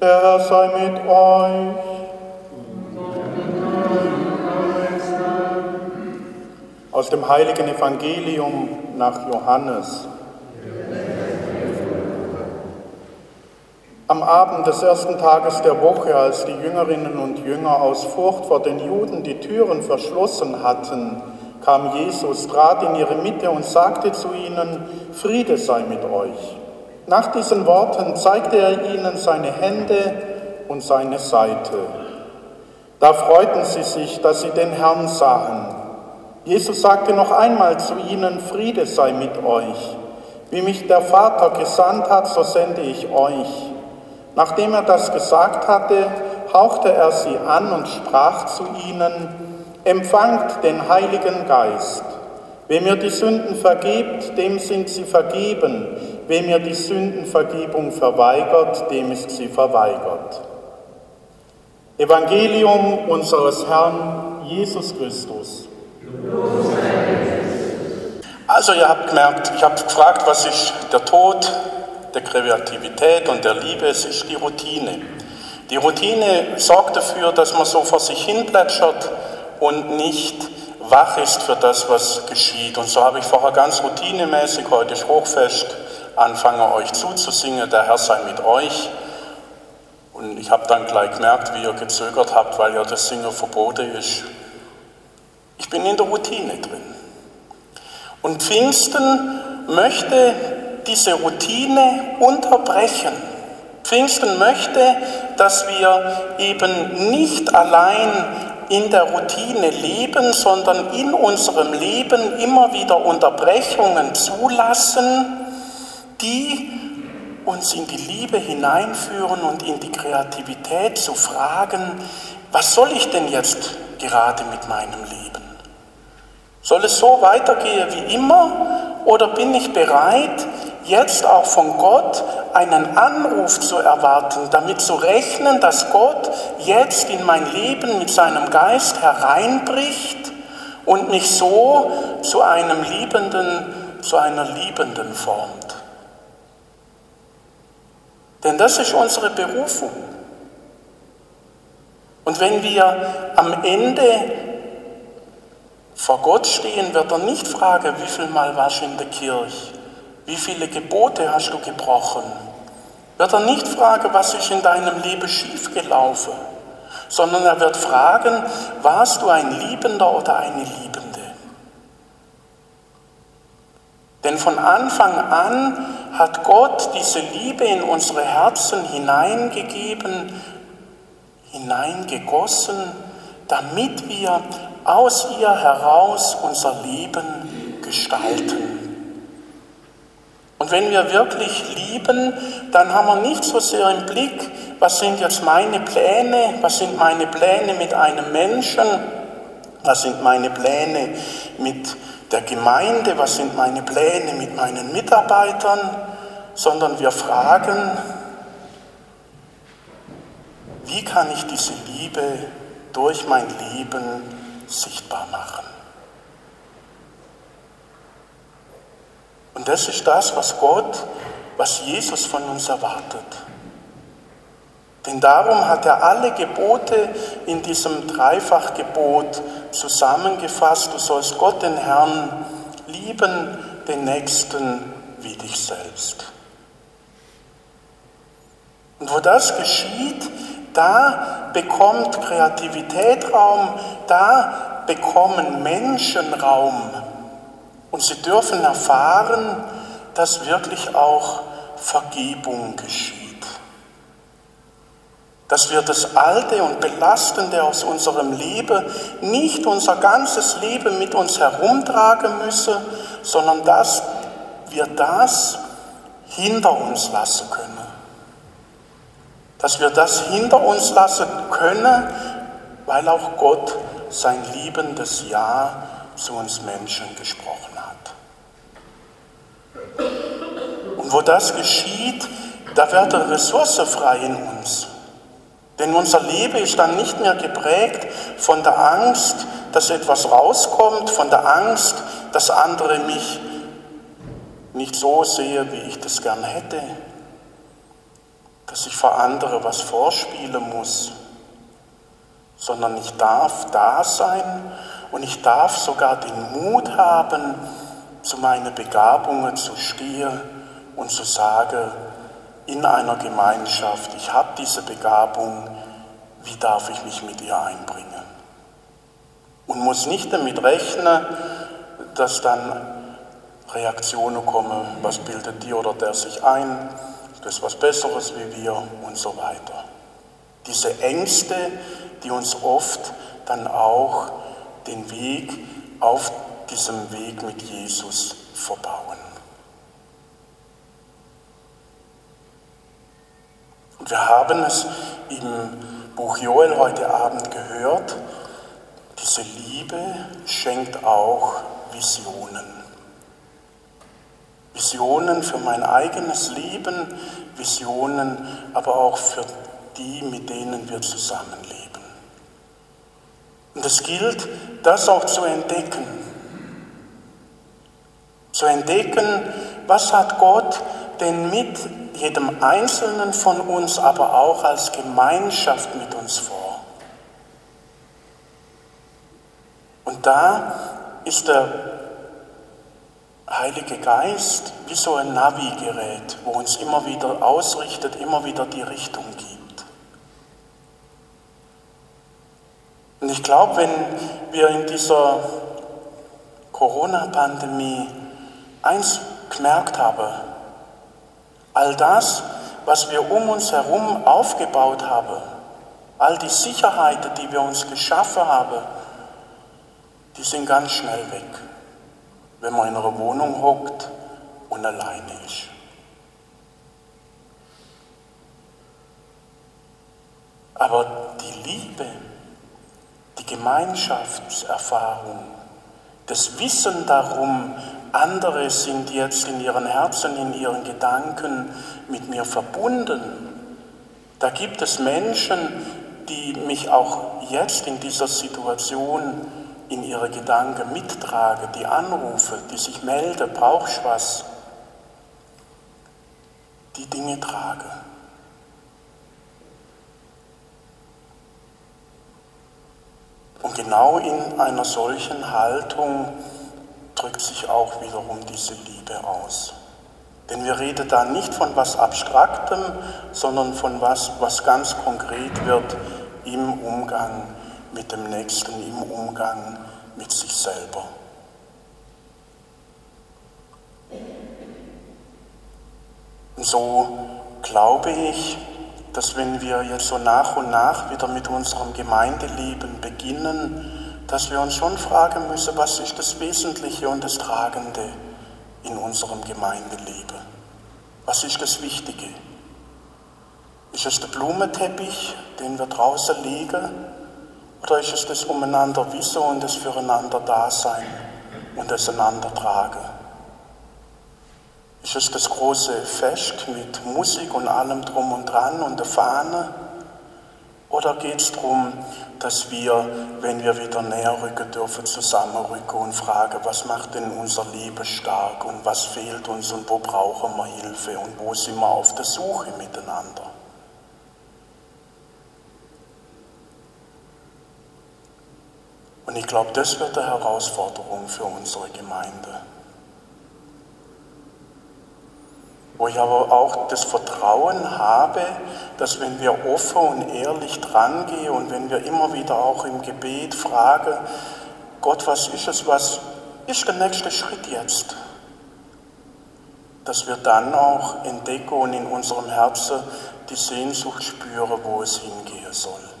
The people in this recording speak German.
Der Herr sei mit euch. Aus dem heiligen Evangelium nach Johannes. Am Abend des ersten Tages der Woche, als die Jüngerinnen und Jünger aus Furcht vor den Juden die Türen verschlossen hatten, kam Jesus, trat in ihre Mitte und sagte zu ihnen, Friede sei mit euch. Nach diesen Worten zeigte er ihnen seine Hände und seine Seite. Da freuten sie sich, dass sie den Herrn sahen. Jesus sagte noch einmal zu ihnen, Friede sei mit euch. Wie mich der Vater gesandt hat, so sende ich euch. Nachdem er das gesagt hatte, hauchte er sie an und sprach zu ihnen, empfangt den Heiligen Geist. Wem ihr die Sünden vergebt, dem sind sie vergeben. Wem ihr die Sündenvergebung verweigert, dem ist sie verweigert. Evangelium unseres Herrn Jesus Christus. Also ihr habt gemerkt, ich habe gefragt, was ist der Tod, der Kreativität und der Liebe, es ist die Routine. Die Routine sorgt dafür, dass man so vor sich hin plätschert und nicht wach ist für das, was geschieht. Und so habe ich vorher ganz routinemäßig, heute ist Hochfest, anfangen euch zuzusingen, der Herr sei mit euch. Und ich habe dann gleich gemerkt, wie ihr gezögert habt, weil ja das Singen verboten ist. Ich bin in der Routine drin. Und Pfingsten möchte diese Routine unterbrechen. Pfingsten möchte, dass wir eben nicht allein in der Routine leben, sondern in unserem Leben immer wieder Unterbrechungen zulassen, die uns in die Liebe hineinführen und in die Kreativität zu fragen, was soll ich denn jetzt gerade mit meinem Leben? Soll es so weitergehen wie immer oder bin ich bereit, jetzt auch von Gott einen Anruf zu erwarten, damit zu rechnen, dass Gott jetzt in mein Leben mit seinem Geist hereinbricht und mich so zu einem Liebenden, zu einer Liebenden formt. Denn das ist unsere Berufung. Und wenn wir am Ende vor Gott stehen, wird er nicht fragen, wie viel Mal warst du in der Kirche? Wie viele Gebote hast du gebrochen? Wird er nicht fragen, was ist in deinem Leben schiefgelaufen, sondern er wird fragen, warst du ein Liebender oder eine Liebende? Denn von Anfang an hat Gott diese Liebe in unsere Herzen hineingegeben, hineingegossen, damit wir aus ihr heraus unser Leben gestalten. Und wenn wir wirklich lieben, dann haben wir nicht so sehr im Blick, was sind jetzt meine Pläne, was sind meine Pläne mit einem Menschen, was sind meine Pläne mit der Gemeinde, was sind meine Pläne mit meinen Mitarbeitern, sondern wir fragen, wie kann ich diese Liebe durch mein Leben sichtbar machen? Und das ist das, was Gott, was Jesus von uns erwartet. Denn darum hat er alle Gebote in diesem Dreifachgebot zusammengefasst. Du sollst Gott, den Herrn, lieben, den Nächsten wie dich selbst. Und wo das geschieht, da bekommt Kreativität Raum, da bekommen Menschen Raum. Und sie dürfen erfahren, dass wirklich auch Vergebung geschieht. Dass wir das Alte und Belastende aus unserem Leben nicht unser ganzes Leben mit uns herumtragen müssen, sondern dass wir das hinter uns lassen können. Dass wir das hinter uns lassen können, weil auch Gott sein liebendes Ja zu uns Menschen gesprochen hat. Und wo das geschieht, da wird eine Ressource frei in uns. Denn unser Leben ist dann nicht mehr geprägt von der Angst, dass etwas rauskommt, von der Angst, dass andere mich nicht so sehen, wie ich das gern hätte, dass ich vor andere was vorspielen muss, sondern ich darf da sein und ich darf sogar den Mut haben, zu meinen Begabungen zu stehen und zu sagen, in einer Gemeinschaft, ich habe diese Begabung, wie darf ich mich mit ihr einbringen? Und muss nicht damit rechnen, dass dann Reaktionen kommen, was bildet die oder der sich ein, das ist was Besseres wie wir und so weiter. Diese Ängste, die uns oft dann auch den Weg auf diesem Weg mit Jesus verbauen. Und wir haben es im Buch Joel heute Abend gehört, diese Liebe schenkt auch Visionen. Visionen für mein eigenes Leben, Visionen aber auch für die, mit denen wir zusammenleben. Und es gilt, das auch zu entdecken. Zu entdecken, was hat Gott denn mit jedem Einzelnen von uns, aber auch als Gemeinschaft mit uns vor. Und da ist der Heilige Geist wie so ein Navigerät, wo uns immer wieder ausrichtet, immer wieder die Richtung gibt. Und ich glaube, wenn wir in dieser Corona-Pandemie eins gemerkt haben, all das, was wir um uns herum aufgebaut haben, all die Sicherheiten, die wir uns geschaffen haben, die sind ganz schnell weg wenn man in einer Wohnung hockt und alleine ist. Aber die Liebe, die Gemeinschaftserfahrung, das Wissen darum, andere sind jetzt in ihren Herzen, in ihren Gedanken mit mir verbunden. Da gibt es Menschen, die mich auch jetzt in dieser Situation in ihre Gedanken mittrage, die anrufe, die sich melde, brauchst was, die Dinge trage. Und genau in einer solchen Haltung drückt sich auch wiederum diese Liebe aus. Denn wir reden da nicht von was Abstraktem, sondern von was, was ganz konkret wird im Umgang mit dem Nächsten, im Umgang mit sich selber. Und so glaube ich, dass wenn wir jetzt so nach und nach wieder mit unserem Gemeindeleben beginnen, dass wir uns schon fragen müssen, was ist das Wesentliche und das Tragende in unserem Gemeindeleben? Was ist das Wichtige? Ist es der Blumenteppich, den wir draußen legen? Oder ist es das umeinander wissen und das füreinander Dasein und das einander tragen? Ist es das große Fest mit Musik und allem drum und dran und der Fahne? Oder geht es darum, dass wir, wenn wir wieder näher rücken dürfen, zusammenrücken und fragen, was macht denn unser Leben stark und was fehlt uns und wo brauchen wir Hilfe und wo sind wir auf der Suche miteinander? Und ich glaube, das wird eine Herausforderung für unsere Gemeinde. Wo ich aber auch das Vertrauen habe, dass wenn wir offen und ehrlich drangehen und wenn wir immer wieder auch im Gebet fragen, Gott, was ist es, was ist der nächste Schritt jetzt? Dass wir dann auch entdecken und in unserem Herzen die Sehnsucht spüren, wo es hingehen soll.